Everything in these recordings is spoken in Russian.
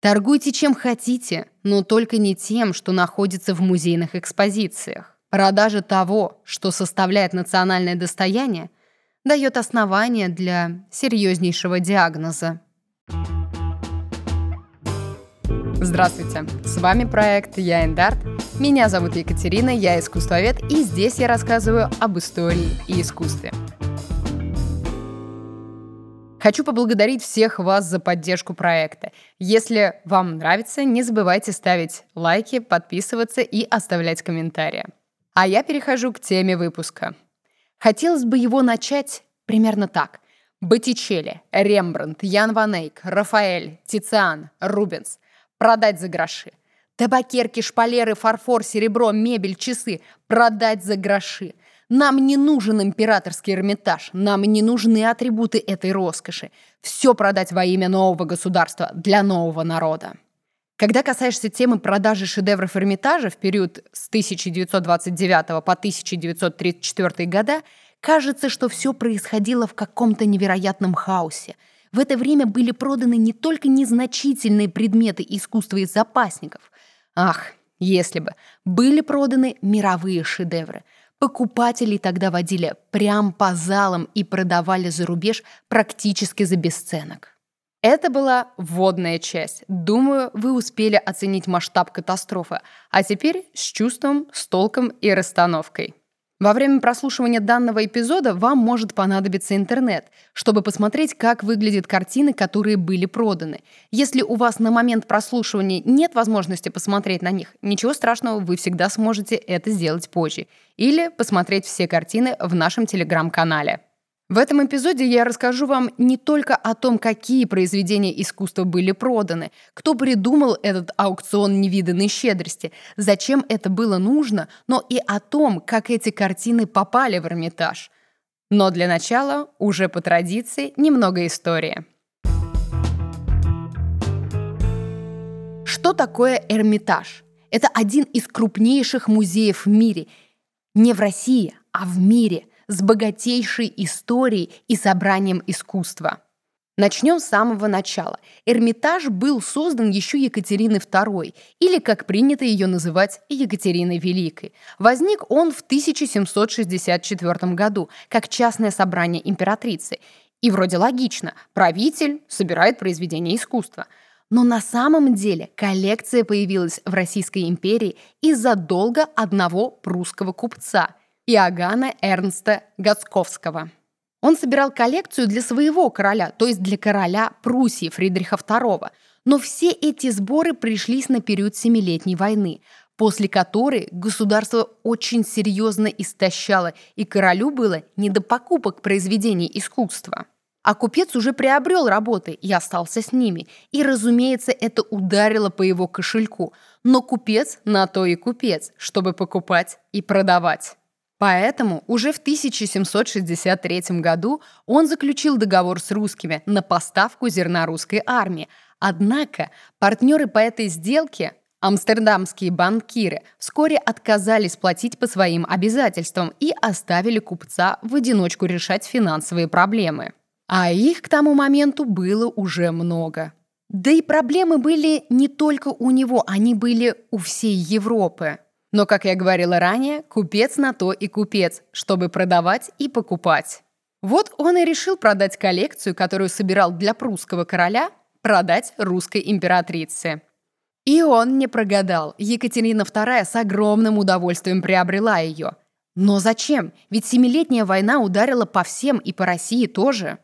Торгуйте чем хотите, но только не тем, что находится в музейных экспозициях. Продажа того, что составляет национальное достояние, дает основание для серьезнейшего диагноза. Здравствуйте, с вами проект «Я Эндарт». Меня зовут Екатерина, я искусствовед, и здесь я рассказываю об истории и искусстве. Хочу поблагодарить всех вас за поддержку проекта. Если вам нравится, не забывайте ставить лайки, подписываться и оставлять комментарии. А я перехожу к теме выпуска. Хотелось бы его начать примерно так. Боттичелли, Рембрандт, Ян Ван Эйк, Рафаэль, Тициан, Рубенс. Продать за гроши. Табакерки, шпалеры, фарфор, серебро, мебель, часы. Продать за гроши. Нам не нужен императорский Эрмитаж, нам не нужны атрибуты этой роскоши. Все продать во имя нового государства для нового народа. Когда касаешься темы продажи шедевров Эрмитажа в период с 1929 по 1934 года, кажется, что все происходило в каком-то невероятном хаосе. В это время были проданы не только незначительные предметы искусства из запасников. Ах, если бы, были проданы мировые шедевры – Покупателей тогда водили прям по залам и продавали за рубеж практически за бесценок. Это была вводная часть. Думаю, вы успели оценить масштаб катастрофы. А теперь с чувством, с толком и расстановкой. Во время прослушивания данного эпизода вам может понадобиться интернет, чтобы посмотреть, как выглядят картины, которые были проданы. Если у вас на момент прослушивания нет возможности посмотреть на них, ничего страшного, вы всегда сможете это сделать позже. Или посмотреть все картины в нашем телеграм-канале. В этом эпизоде я расскажу вам не только о том, какие произведения искусства были проданы, кто придумал этот аукцион невиданной щедрости, зачем это было нужно, но и о том, как эти картины попали в Эрмитаж. Но для начала, уже по традиции, немного истории. Что такое Эрмитаж? Это один из крупнейших музеев в мире. Не в России, а в мире – с богатейшей историей и собранием искусства. Начнем с самого начала. Эрмитаж был создан еще Екатериной II, или, как принято ее называть, Екатериной Великой. Возник он в 1764 году, как частное собрание императрицы. И вроде логично, правитель собирает произведения искусства. Но на самом деле коллекция появилась в Российской империи из-за долга одного прусского купца – Иоганна Эрнста Гацковского. Он собирал коллекцию для своего короля, то есть для короля Пруссии Фридриха II. Но все эти сборы пришлись на период Семилетней войны, после которой государство очень серьезно истощало, и королю было не до покупок произведений искусства. А купец уже приобрел работы и остался с ними. И, разумеется, это ударило по его кошельку. Но купец на то и купец, чтобы покупать и продавать. Поэтому уже в 1763 году он заключил договор с русскими на поставку зерна русской армии. Однако партнеры по этой сделке, амстердамские банкиры, вскоре отказались платить по своим обязательствам и оставили купца в одиночку решать финансовые проблемы. А их к тому моменту было уже много. Да и проблемы были не только у него, они были у всей Европы. Но, как я говорила ранее, купец на то и купец, чтобы продавать и покупать. Вот он и решил продать коллекцию, которую собирал для прусского короля, продать русской императрице. И он не прогадал. Екатерина II с огромным удовольствием приобрела ее. Но зачем? Ведь Семилетняя война ударила по всем и по России тоже.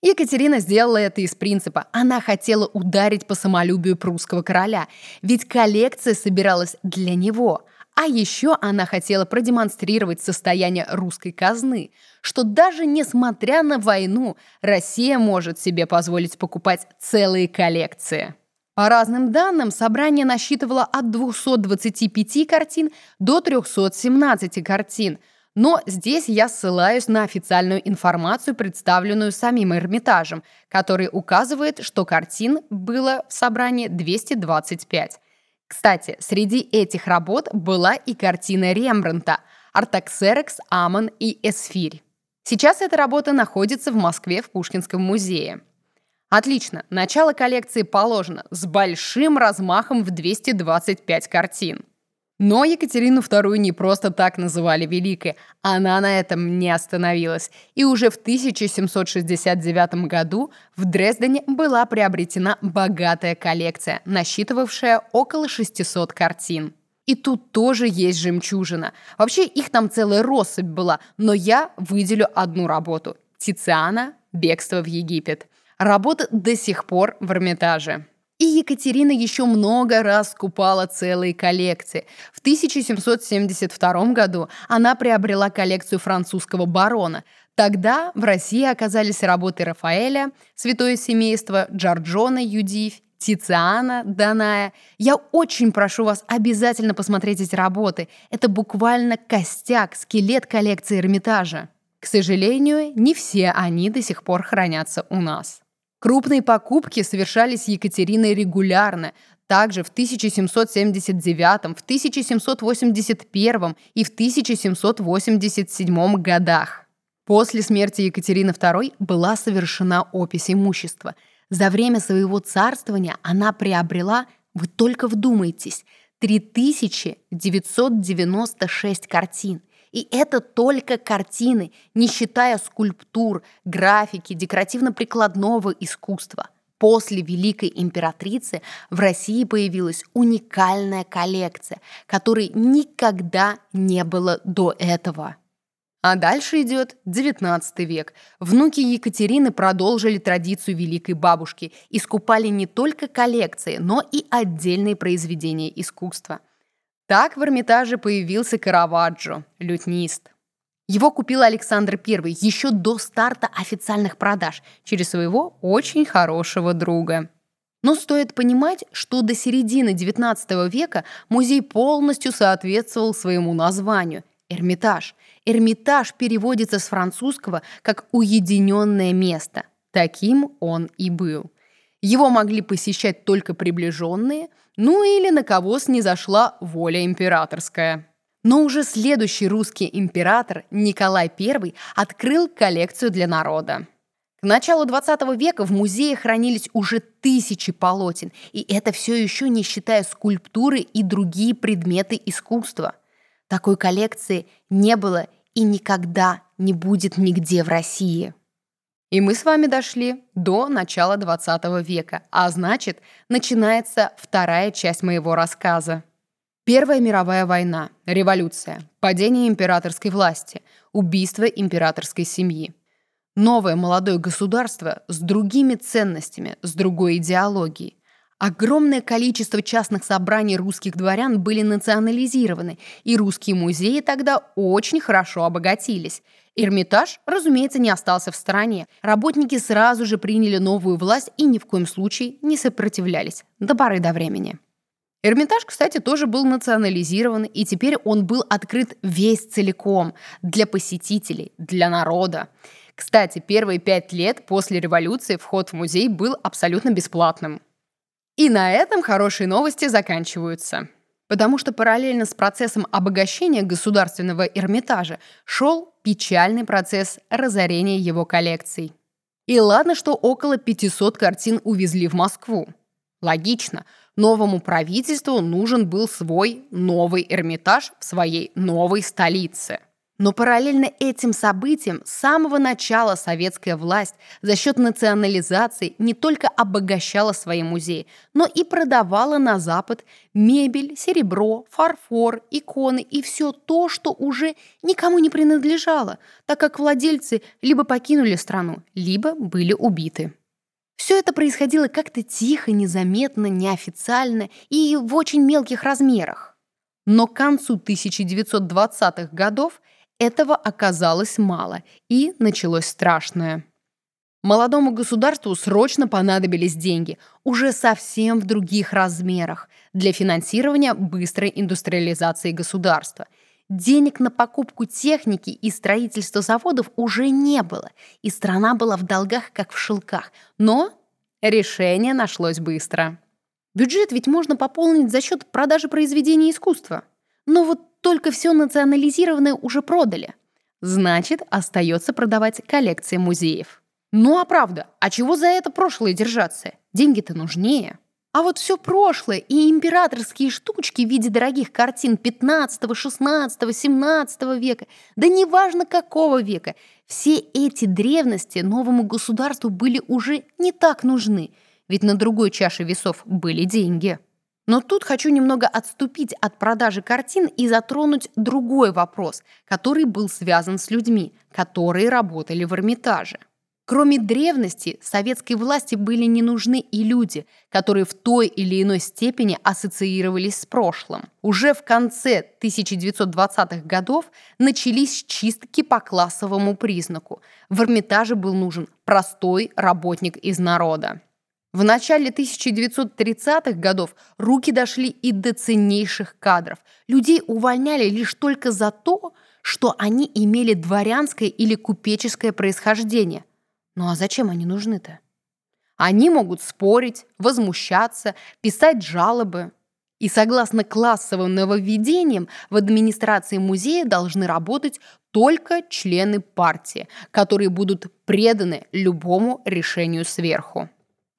Екатерина сделала это из принципа. Она хотела ударить по самолюбию прусского короля, ведь коллекция собиралась для него – а еще она хотела продемонстрировать состояние русской казны, что даже несмотря на войну, Россия может себе позволить покупать целые коллекции. По разным данным, собрание насчитывало от 225 картин до 317 картин, но здесь я ссылаюсь на официальную информацию, представленную самим Эрмитажем, который указывает, что картин было в собрании 225. Кстати, среди этих работ была и картина Рембрандта «Артаксерекс, Амон и Эсфирь». Сейчас эта работа находится в Москве в Пушкинском музее. Отлично, начало коллекции положено с большим размахом в 225 картин. Но Екатерину II не просто так называли Великой, она на этом не остановилась. И уже в 1769 году в Дрездене была приобретена богатая коллекция, насчитывавшая около 600 картин. И тут тоже есть жемчужина. Вообще их там целая россыпь была, но я выделю одну работу. Тициана «Бегство в Египет». Работа до сих пор в Эрмитаже. И Екатерина еще много раз скупала целые коллекции. В 1772 году она приобрела коллекцию французского барона. Тогда в России оказались работы Рафаэля, Святое семейство, Джорджона Юдивь, Тициана Даная. Я очень прошу вас обязательно посмотреть эти работы. Это буквально костяк, скелет коллекции Эрмитажа. К сожалению, не все они до сих пор хранятся у нас. Крупные покупки совершались Екатериной регулярно, также в 1779, в 1781 и в 1787 годах. После смерти Екатерины II была совершена опись имущества. За время своего царствования она приобрела, вы только вдумайтесь, 3996 картин. И это только картины, не считая скульптур, графики, декоративно-прикладного искусства. После Великой Императрицы в России появилась уникальная коллекция, которой никогда не было до этого. А дальше идет XIX век. Внуки Екатерины продолжили традицию великой бабушки и скупали не только коллекции, но и отдельные произведения искусства. Так в Эрмитаже появился Караваджо, лютнист. Его купил Александр I еще до старта официальных продаж через своего очень хорошего друга. Но стоит понимать, что до середины XIX века музей полностью соответствовал своему названию – Эрмитаж. Эрмитаж переводится с французского как «уединенное место». Таким он и был. Его могли посещать только приближенные, ну или на кого снизошла воля императорская. Но уже следующий русский император Николай I открыл коллекцию для народа. К началу 20 века в музее хранились уже тысячи полотен, и это все еще не считая скульптуры и другие предметы искусства. Такой коллекции не было и никогда не будет нигде в России. И мы с вами дошли до начала 20 века, а значит, начинается вторая часть моего рассказа. Первая мировая война, революция, падение императорской власти, убийство императорской семьи. Новое молодое государство с другими ценностями, с другой идеологией. Огромное количество частных собраний русских дворян были национализированы, и русские музеи тогда очень хорошо обогатились. Эрмитаж, разумеется, не остался в стороне. Работники сразу же приняли новую власть и ни в коем случае не сопротивлялись до поры до времени. Эрмитаж, кстати, тоже был национализирован, и теперь он был открыт весь целиком для посетителей, для народа. Кстати, первые пять лет после революции вход в музей был абсолютно бесплатным. И на этом хорошие новости заканчиваются. Потому что параллельно с процессом обогащения государственного Эрмитажа шел печальный процесс разорения его коллекций. И ладно, что около 500 картин увезли в Москву. Логично, новому правительству нужен был свой новый Эрмитаж в своей новой столице. Но параллельно этим событиям с самого начала советская власть за счет национализации не только обогащала свои музеи, но и продавала на Запад мебель, серебро, фарфор, иконы и все то, что уже никому не принадлежало, так как владельцы либо покинули страну, либо были убиты. Все это происходило как-то тихо, незаметно, неофициально и в очень мелких размерах. Но к концу 1920-х годов этого оказалось мало, и началось страшное. Молодому государству срочно понадобились деньги, уже совсем в других размерах, для финансирования быстрой индустриализации государства. Денег на покупку техники и строительство заводов уже не было, и страна была в долгах, как в шелках. Но решение нашлось быстро. Бюджет ведь можно пополнить за счет продажи произведений искусства. Но вот только все национализированное уже продали. Значит, остается продавать коллекции музеев. Ну а правда, а чего за это прошлое держаться? Деньги-то нужнее. А вот все прошлое и императорские штучки в виде дорогих картин 15, 16, 17 века, да неважно какого века, все эти древности новому государству были уже не так нужны, ведь на другой чаше весов были деньги. Но тут хочу немного отступить от продажи картин и затронуть другой вопрос, который был связан с людьми, которые работали в Эрмитаже. Кроме древности, советской власти были не нужны и люди, которые в той или иной степени ассоциировались с прошлым. Уже в конце 1920-х годов начались чистки по классовому признаку. В Эрмитаже был нужен простой работник из народа. В начале 1930-х годов руки дошли и до ценнейших кадров. Людей увольняли лишь только за то, что они имели дворянское или купеческое происхождение. Ну а зачем они нужны-то? Они могут спорить, возмущаться, писать жалобы. И согласно классовым нововведениям в администрации музея должны работать только члены партии, которые будут преданы любому решению сверху.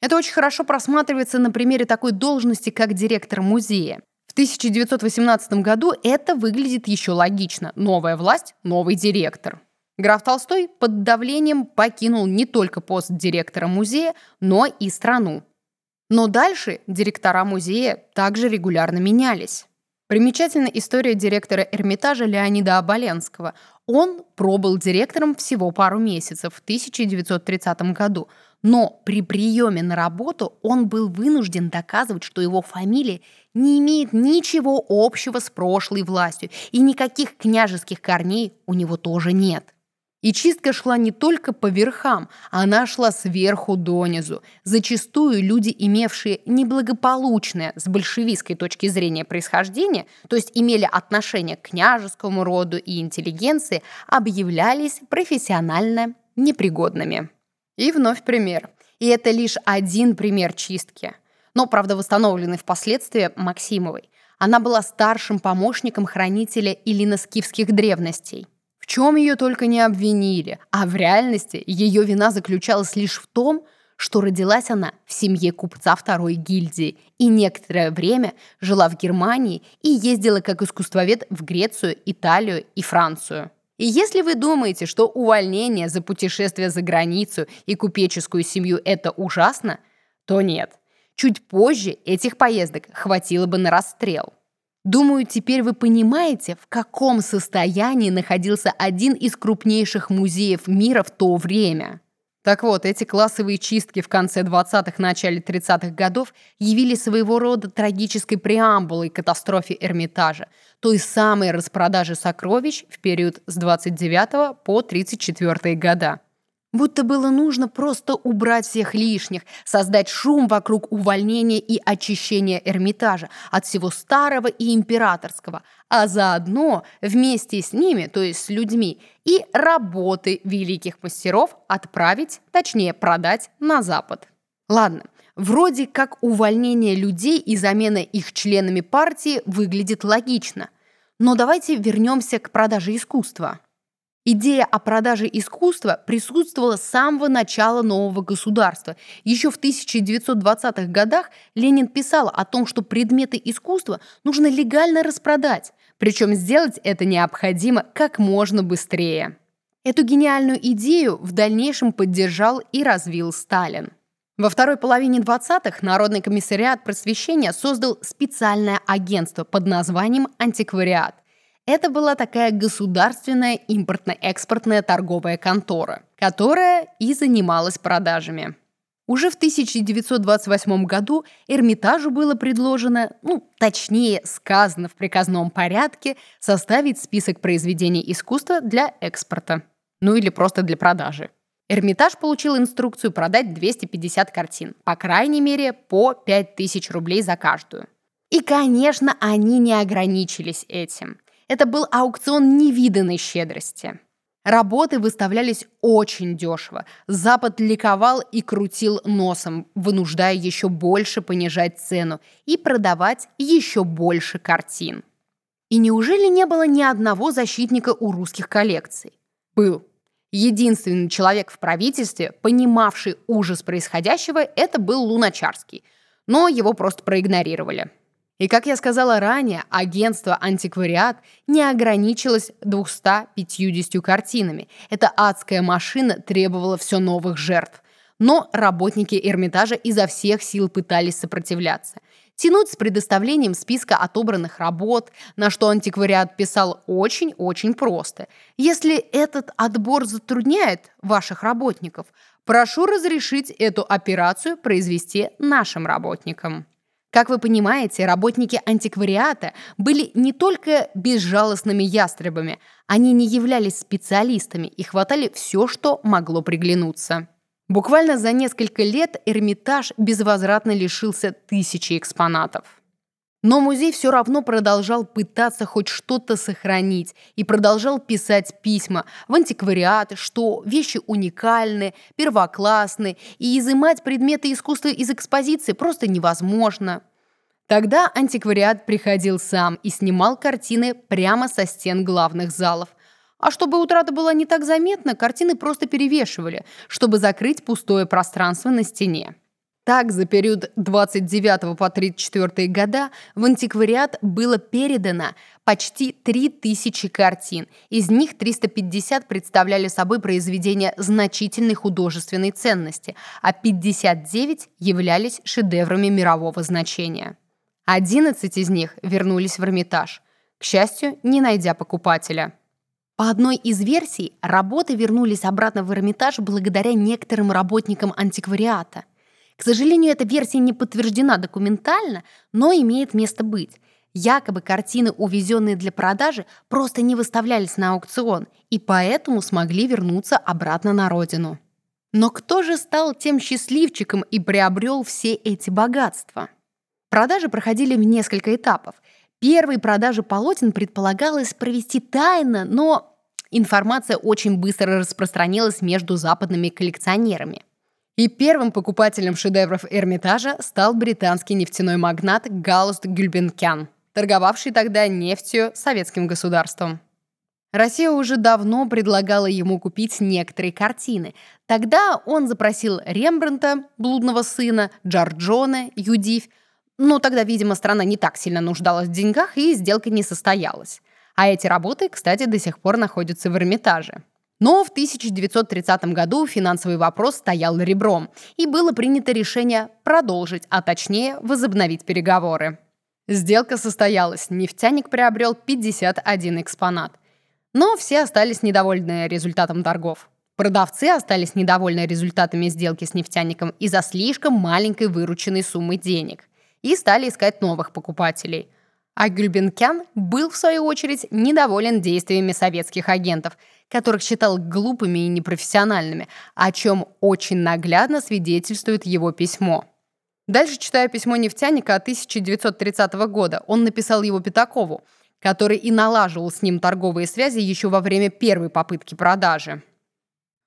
Это очень хорошо просматривается на примере такой должности, как директор музея. В 1918 году это выглядит еще логично. Новая власть – новый директор. Граф Толстой под давлением покинул не только пост директора музея, но и страну. Но дальше директора музея также регулярно менялись. Примечательна история директора Эрмитажа Леонида Оболенского. Он пробыл директором всего пару месяцев в 1930 году, но при приеме на работу он был вынужден доказывать, что его фамилия не имеет ничего общего с прошлой властью, и никаких княжеских корней у него тоже нет. И чистка шла не только по верхам, она шла сверху донизу. Зачастую люди, имевшие неблагополучное с большевистской точки зрения происхождение, то есть имели отношение к княжескому роду и интеллигенции, объявлялись профессионально непригодными. И вновь пример. И это лишь один пример чистки. Но, правда, восстановленный впоследствии Максимовой. Она была старшим помощником хранителя Илино-Скифских древностей чем ее только не обвинили, а в реальности ее вина заключалась лишь в том, что родилась она в семье купца второй гильдии и некоторое время жила в Германии и ездила как искусствовед в Грецию, Италию и Францию. И если вы думаете, что увольнение за путешествие за границу и купеческую семью – это ужасно, то нет. Чуть позже этих поездок хватило бы на расстрел. Думаю, теперь вы понимаете, в каком состоянии находился один из крупнейших музеев мира в то время. Так вот, эти классовые чистки в конце 20-х, начале 30-х годов явились своего рода трагической преамбулой катастрофе Эрмитажа, той самой распродажи сокровищ в период с 29 по 34 года. Будто было нужно просто убрать всех лишних, создать шум вокруг увольнения и очищения Эрмитажа от всего старого и императорского, а заодно вместе с ними, то есть с людьми, и работы великих мастеров отправить, точнее продать на Запад. Ладно, вроде как увольнение людей и замена их членами партии выглядит логично. Но давайте вернемся к продаже искусства. Идея о продаже искусства присутствовала с самого начала нового государства. Еще в 1920-х годах Ленин писал о том, что предметы искусства нужно легально распродать, причем сделать это необходимо как можно быстрее. Эту гениальную идею в дальнейшем поддержал и развил Сталин. Во второй половине 20-х Народный комиссариат просвещения создал специальное агентство под названием «Антиквариат», это была такая государственная импортно-экспортная торговая контора, которая и занималась продажами. Уже в 1928 году Эрмитажу было предложено, ну, точнее сказано в приказном порядке, составить список произведений искусства для экспорта. Ну или просто для продажи. Эрмитаж получил инструкцию продать 250 картин, по крайней мере, по 5000 рублей за каждую. И, конечно, они не ограничились этим. Это был аукцион невиданной щедрости. Работы выставлялись очень дешево. Запад ликовал и крутил носом, вынуждая еще больше понижать цену и продавать еще больше картин. И неужели не было ни одного защитника у русских коллекций? Был. Единственный человек в правительстве, понимавший ужас происходящего, это был Луначарский, но его просто проигнорировали. И, как я сказала ранее, агентство «Антиквариат» не ограничилось 250 картинами. Эта адская машина требовала все новых жертв. Но работники Эрмитажа изо всех сил пытались сопротивляться. Тянуть с предоставлением списка отобранных работ, на что антиквариат писал очень-очень просто. Если этот отбор затрудняет ваших работников, прошу разрешить эту операцию произвести нашим работникам. Как вы понимаете, работники антиквариата были не только безжалостными ястребами, они не являлись специалистами и хватали все, что могло приглянуться. Буквально за несколько лет Эрмитаж безвозвратно лишился тысячи экспонатов. Но музей все равно продолжал пытаться хоть что-то сохранить и продолжал писать письма в антиквариат, что вещи уникальны, первоклассны, и изымать предметы искусства из экспозиции просто невозможно. Тогда антиквариат приходил сам и снимал картины прямо со стен главных залов. А чтобы утрата была не так заметна, картины просто перевешивали, чтобы закрыть пустое пространство на стене. Так, за период 29 по 34 года в антиквариат было передано почти 3000 картин. Из них 350 представляли собой произведения значительной художественной ценности, а 59 являлись шедеврами мирового значения. 11 из них вернулись в Эрмитаж, к счастью, не найдя покупателя. По одной из версий, работы вернулись обратно в Эрмитаж благодаря некоторым работникам антиквариата – к сожалению, эта версия не подтверждена документально, но имеет место быть. Якобы картины, увезенные для продажи, просто не выставлялись на аукцион и поэтому смогли вернуться обратно на родину. Но кто же стал тем счастливчиком и приобрел все эти богатства? Продажи проходили в несколько этапов. Первые продажи полотен предполагалось провести тайно, но информация очень быстро распространилась между западными коллекционерами. И первым покупателем шедевров Эрмитажа стал британский нефтяной магнат Галуст Гюльбенкян, торговавший тогда нефтью советским государством. Россия уже давно предлагала ему купить некоторые картины. Тогда он запросил Рембрандта, блудного сына, Джорджона, Юдив. Но тогда, видимо, страна не так сильно нуждалась в деньгах, и сделка не состоялась. А эти работы, кстати, до сих пор находятся в Эрмитаже. Но в 1930 году финансовый вопрос стоял ребром, и было принято решение продолжить, а точнее возобновить переговоры. Сделка состоялась, нефтяник приобрел 51 экспонат. Но все остались недовольны результатом торгов. Продавцы остались недовольны результатами сделки с нефтяником из-за слишком маленькой вырученной суммы денег и стали искать новых покупателей – а Гюльбенкян был, в свою очередь, недоволен действиями советских агентов, которых считал глупыми и непрофессиональными, о чем очень наглядно свидетельствует его письмо. Дальше читаю письмо нефтяника от 1930 года. Он написал его Пятакову, который и налаживал с ним торговые связи еще во время первой попытки продажи.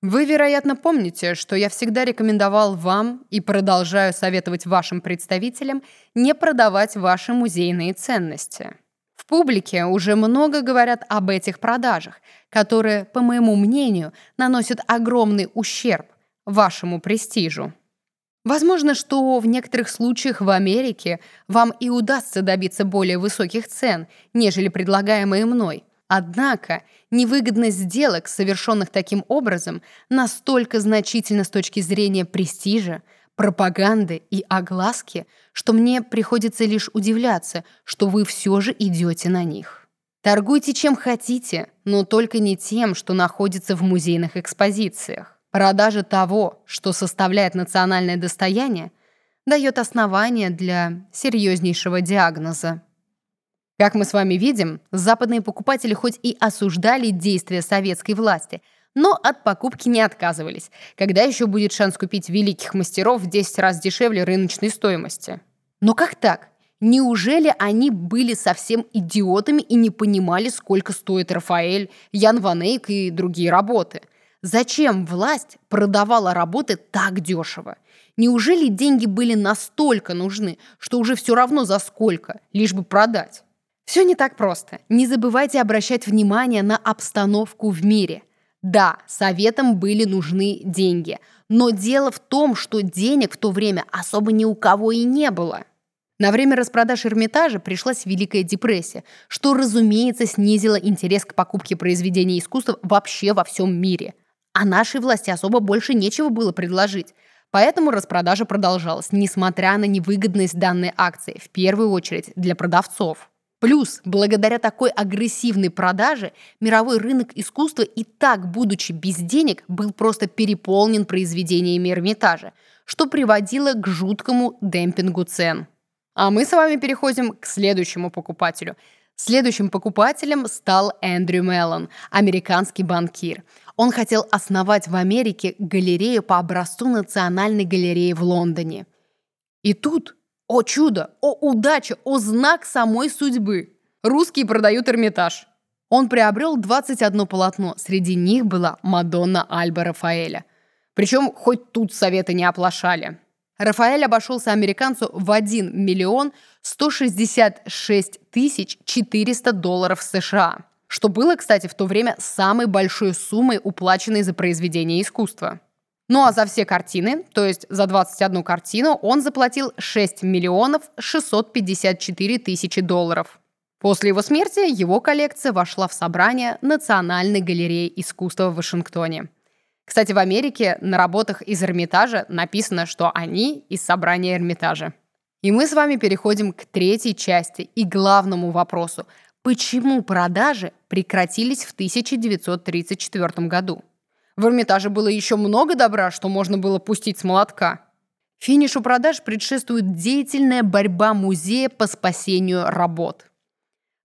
Вы, вероятно, помните, что я всегда рекомендовал вам и продолжаю советовать вашим представителям не продавать ваши музейные ценности. В публике уже много говорят об этих продажах, которые, по моему мнению, наносят огромный ущерб вашему престижу. Возможно, что в некоторых случаях в Америке вам и удастся добиться более высоких цен, нежели предлагаемые мной – Однако невыгодность сделок, совершенных таким образом, настолько значительна с точки зрения престижа, пропаганды и огласки, что мне приходится лишь удивляться, что вы все же идете на них. Торгуйте чем хотите, но только не тем, что находится в музейных экспозициях. Продажа того, что составляет национальное достояние, дает основания для серьезнейшего диагноза. Как мы с вами видим, западные покупатели хоть и осуждали действия советской власти, но от покупки не отказывались. Когда еще будет шанс купить великих мастеров в 10 раз дешевле рыночной стоимости? Но как так? Неужели они были совсем идиотами и не понимали, сколько стоит Рафаэль, Ян Ван Эйк и другие работы? Зачем власть продавала работы так дешево? Неужели деньги были настолько нужны, что уже все равно за сколько, лишь бы продать? Все не так просто. Не забывайте обращать внимание на обстановку в мире. Да, советам были нужны деньги, но дело в том, что денег в то время особо ни у кого и не было. На время распродаж Эрмитажа пришлась Великая депрессия, что, разумеется, снизило интерес к покупке произведений искусства вообще во всем мире. А нашей власти особо больше нечего было предложить. Поэтому распродажа продолжалась, несмотря на невыгодность данной акции, в первую очередь для продавцов. Плюс, благодаря такой агрессивной продаже, мировой рынок искусства и так, будучи без денег, был просто переполнен произведениями Эрмитажа, что приводило к жуткому демпингу цен. А мы с вами переходим к следующему покупателю. Следующим покупателем стал Эндрю Меллон, американский банкир. Он хотел основать в Америке галерею по образцу Национальной галереи в Лондоне. И тут, о чудо, о удача, о знак самой судьбы, русские продают Эрмитаж. Он приобрел 21 полотно, среди них была Мадонна Альба Рафаэля. Причем хоть тут советы не оплошали. Рафаэль обошелся американцу в 1 миллион 166 тысяч 400 долларов США, что было, кстати, в то время самой большой суммой, уплаченной за произведение искусства. Ну а за все картины, то есть за 21 картину, он заплатил 6 миллионов 654 тысячи долларов. После его смерти его коллекция вошла в собрание Национальной галереи искусства в Вашингтоне – кстати, в Америке на работах из Эрмитажа написано, что они из собрания Эрмитажа. И мы с вами переходим к третьей части и главному вопросу. Почему продажи прекратились в 1934 году? В Эрмитаже было еще много добра, что можно было пустить с молотка. Финишу продаж предшествует деятельная борьба музея по спасению работ.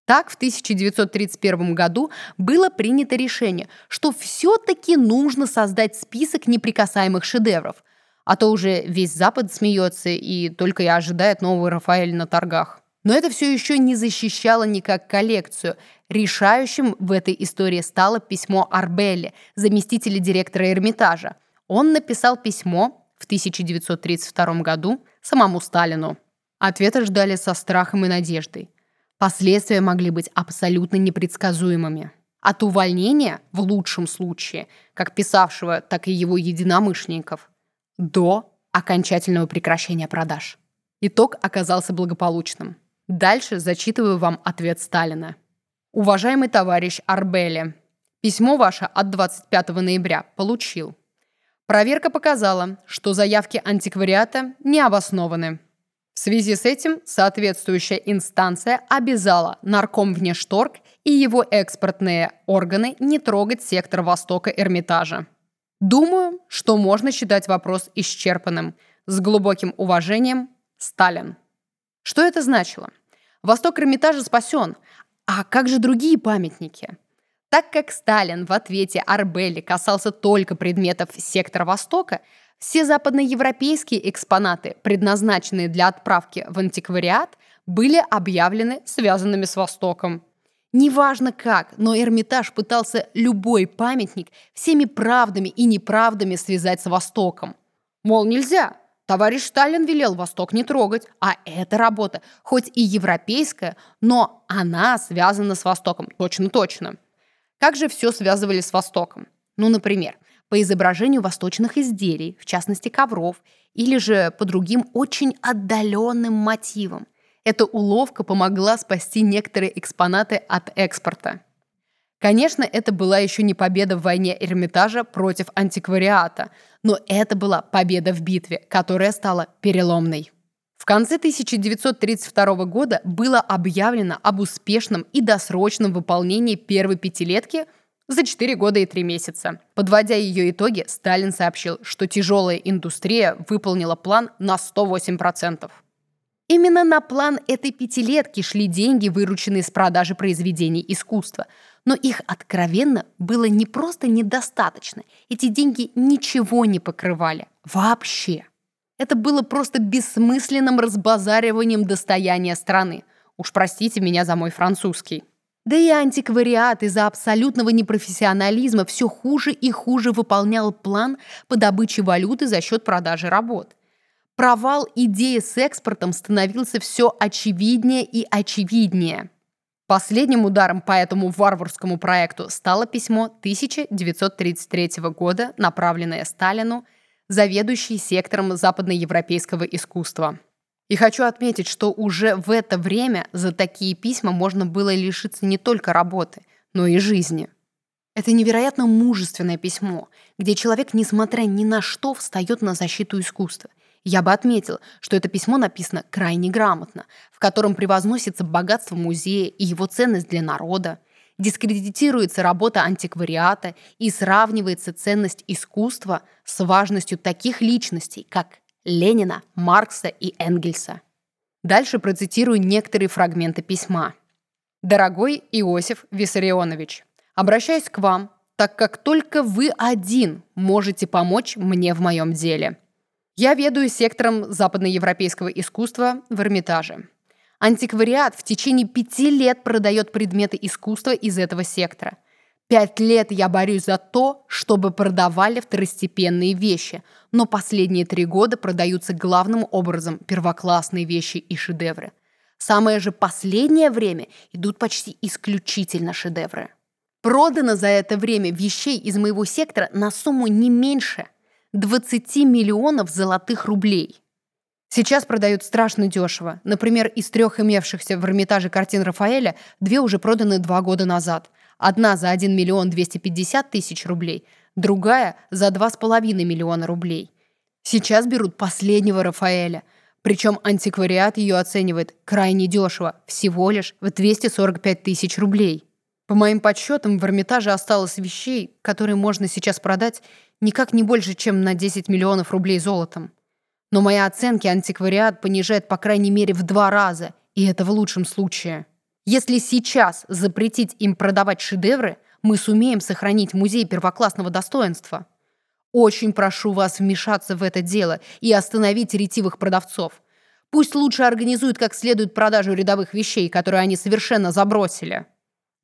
Так, в 1931 году было принято решение, что все-таки нужно создать список неприкасаемых шедевров, а то уже весь Запад смеется и только и ожидает нового Рафаэля на торгах. Но это все еще не защищало никак коллекцию. Решающим в этой истории стало письмо Арбелли, заместителя директора Эрмитажа. Он написал письмо в 1932 году самому Сталину. Ответа ждали со страхом и надеждой. Последствия могли быть абсолютно непредсказуемыми. От увольнения, в лучшем случае, как писавшего, так и его единомышленников, до окончательного прекращения продаж. Итог оказался благополучным. Дальше зачитываю вам ответ Сталина. Уважаемый товарищ Арбели, письмо ваше от 25 ноября получил. Проверка показала, что заявки антиквариата не обоснованы. В связи с этим соответствующая инстанция обязала Нарком Внешторг и его экспортные органы не трогать сектор Востока Эрмитажа. Думаю, что можно считать вопрос исчерпанным. С глубоким уважением, Сталин. Что это значило? Восток Эрмитажа спасен. А как же другие памятники? Так как Сталин в ответе Арбели касался только предметов сектора Востока, все западноевропейские экспонаты, предназначенные для отправки в антиквариат, были объявлены связанными с Востоком. Неважно как, но Эрмитаж пытался любой памятник всеми правдами и неправдами связать с Востоком. Мол, нельзя. Товарищ Сталин велел Восток не трогать, а эта работа, хоть и европейская, но она связана с Востоком. Точно-точно. Как же все связывали с Востоком? Ну, например, по изображению восточных изделий, в частности ковров, или же по другим очень отдаленным мотивам. Эта уловка помогла спасти некоторые экспонаты от экспорта. Конечно, это была еще не победа в войне Эрмитажа против антиквариата, но это была победа в битве, которая стала переломной. В конце 1932 года было объявлено об успешном и досрочном выполнении первой пятилетки – за 4 года и 3 месяца. Подводя ее итоги, Сталин сообщил, что тяжелая индустрия выполнила план на 108%. Именно на план этой пятилетки шли деньги, вырученные с продажи произведений искусства. Но их откровенно было не просто недостаточно. Эти деньги ничего не покрывали. Вообще. Это было просто бессмысленным разбазариванием достояния страны. Уж простите меня за мой французский. Да и антиквариат из-за абсолютного непрофессионализма все хуже и хуже выполнял план по добыче валюты за счет продажи работ. Провал идеи с экспортом становился все очевиднее и очевиднее. Последним ударом по этому варварскому проекту стало письмо 1933 года, направленное Сталину, заведующий сектором западноевропейского искусства. И хочу отметить, что уже в это время за такие письма можно было лишиться не только работы, но и жизни. Это невероятно мужественное письмо, где человек, несмотря ни на что, встает на защиту искусства. Я бы отметил, что это письмо написано крайне грамотно, в котором превозносится богатство музея и его ценность для народа, дискредитируется работа антиквариата и сравнивается ценность искусства с важностью таких личностей, как Ленина, Маркса и Энгельса. Дальше процитирую некоторые фрагменты письма. «Дорогой Иосиф Виссарионович, обращаюсь к вам, так как только вы один можете помочь мне в моем деле. Я ведаю сектором западноевропейского искусства в Эрмитаже. Антиквариат в течение пяти лет продает предметы искусства из этого сектора. Пять лет я борюсь за то, чтобы продавали второстепенные вещи, но последние три года продаются главным образом первоклассные вещи и шедевры. Самое же последнее время идут почти исключительно шедевры. Продано за это время вещей из моего сектора на сумму не меньше – 20 миллионов золотых рублей. Сейчас продают страшно дешево. Например, из трех имевшихся в Эрмитаже картин Рафаэля две уже проданы два года назад. Одна за 1 миллион 250 тысяч рублей, другая за 2,5 миллиона рублей. Сейчас берут последнего Рафаэля. Причем антиквариат ее оценивает крайне дешево, всего лишь в 245 тысяч рублей. По моим подсчетам, в Эрмитаже осталось вещей, которые можно сейчас продать никак не больше, чем на 10 миллионов рублей золотом. Но мои оценки антиквариат понижает по крайней мере в два раза, и это в лучшем случае. Если сейчас запретить им продавать шедевры, мы сумеем сохранить музей первоклассного достоинства. Очень прошу вас вмешаться в это дело и остановить ретивых продавцов. Пусть лучше организуют как следует продажу рядовых вещей, которые они совершенно забросили.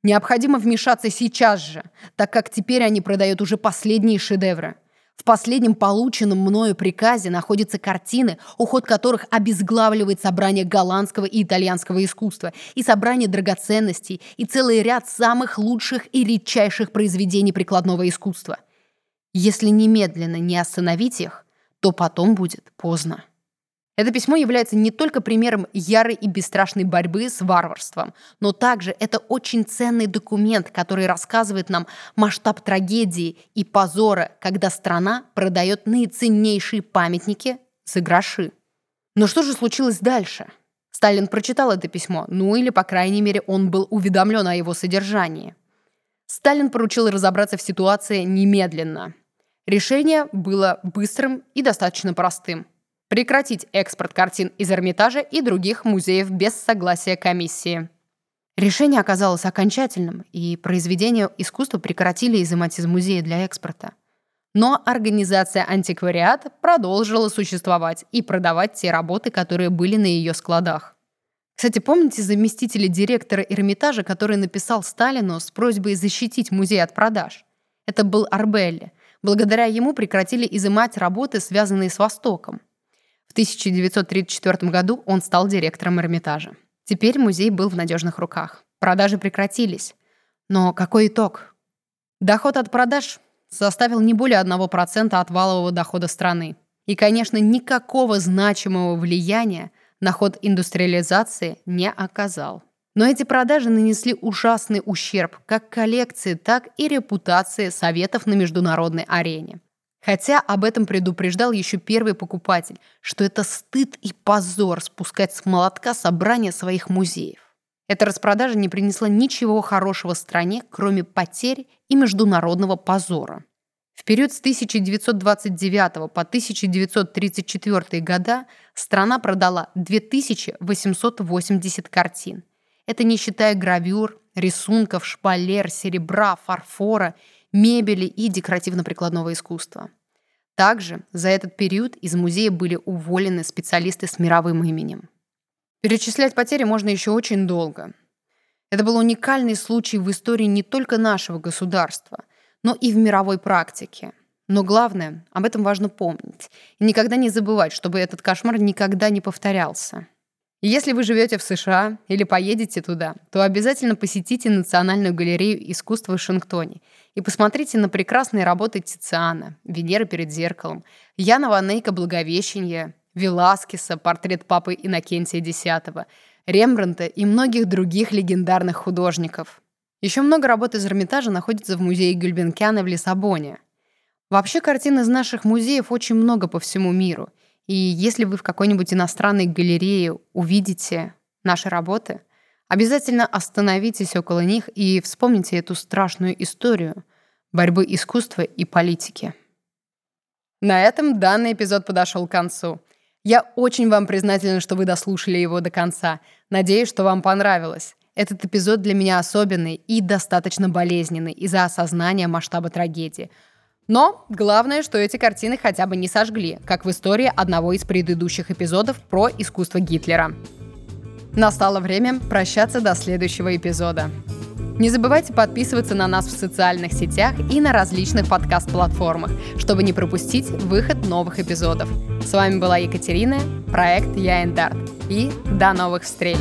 Необходимо вмешаться сейчас же, так как теперь они продают уже последние шедевры. В последнем полученном мною приказе находятся картины, уход которых обезглавливает собрание голландского и итальянского искусства, и собрание драгоценностей, и целый ряд самых лучших и редчайших произведений прикладного искусства. Если немедленно не остановить их, то потом будет поздно. Это письмо является не только примером ярой и бесстрашной борьбы с варварством, но также это очень ценный документ, который рассказывает нам масштаб трагедии и позора, когда страна продает наиценнейшие памятники за гроши. Но что же случилось дальше? Сталин прочитал это письмо, ну или, по крайней мере, он был уведомлен о его содержании. Сталин поручил разобраться в ситуации немедленно. Решение было быстрым и достаточно простым – Прекратить экспорт картин из Эрмитажа и других музеев без согласия комиссии. Решение оказалось окончательным, и произведения искусства прекратили изымать из музея для экспорта. Но организация «Антиквариат» продолжила существовать и продавать те работы, которые были на ее складах. Кстати, помните заместителя директора Эрмитажа, который написал Сталину с просьбой защитить музей от продаж? Это был Арбелли. Благодаря ему прекратили изымать работы, связанные с Востоком. 1934 году он стал директором Эрмитажа. Теперь музей был в надежных руках. Продажи прекратились. Но какой итог? Доход от продаж составил не более 1% от валового дохода страны. И, конечно, никакого значимого влияния на ход индустриализации не оказал. Но эти продажи нанесли ужасный ущерб как коллекции, так и репутации Советов на международной арене. Хотя об этом предупреждал еще первый покупатель, что это стыд и позор спускать с молотка собрание своих музеев. Эта распродажа не принесла ничего хорошего стране, кроме потерь и международного позора. В период с 1929 по 1934 года страна продала 2880 картин. Это не считая гравюр, рисунков, шпалер, серебра, фарфора – мебели и декоративно-прикладного искусства. Также за этот период из музея были уволены специалисты с мировым именем. Перечислять потери можно еще очень долго. Это был уникальный случай в истории не только нашего государства, но и в мировой практике. Но главное, об этом важно помнить и никогда не забывать, чтобы этот кошмар никогда не повторялся. Если вы живете в США или поедете туда, то обязательно посетите Национальную галерею искусства в Вашингтоне и посмотрите на прекрасные работы Тициана, Венера перед зеркалом, Яна Ванейка «Благовещение», Веласкеса, портрет папы Иннокентия X, Рембранта и многих других легендарных художников. Еще много работ из Эрмитажа находится в музее Гюльбенкяна в Лиссабоне. Вообще картин из наших музеев очень много по всему миру. И если вы в какой-нибудь иностранной галерее увидите наши работы, обязательно остановитесь около них и вспомните эту страшную историю борьбы искусства и политики. На этом данный эпизод подошел к концу. Я очень вам признательна, что вы дослушали его до конца. Надеюсь, что вам понравилось. Этот эпизод для меня особенный и достаточно болезненный из-за осознания масштаба трагедии. Но главное, что эти картины хотя бы не сожгли, как в истории одного из предыдущих эпизодов про искусство Гитлера. Настало время прощаться до следующего эпизода. Не забывайте подписываться на нас в социальных сетях и на различных подкаст-платформах, чтобы не пропустить выход новых эпизодов. С вами была Екатерина, проект Я Эндарт. И до новых встреч!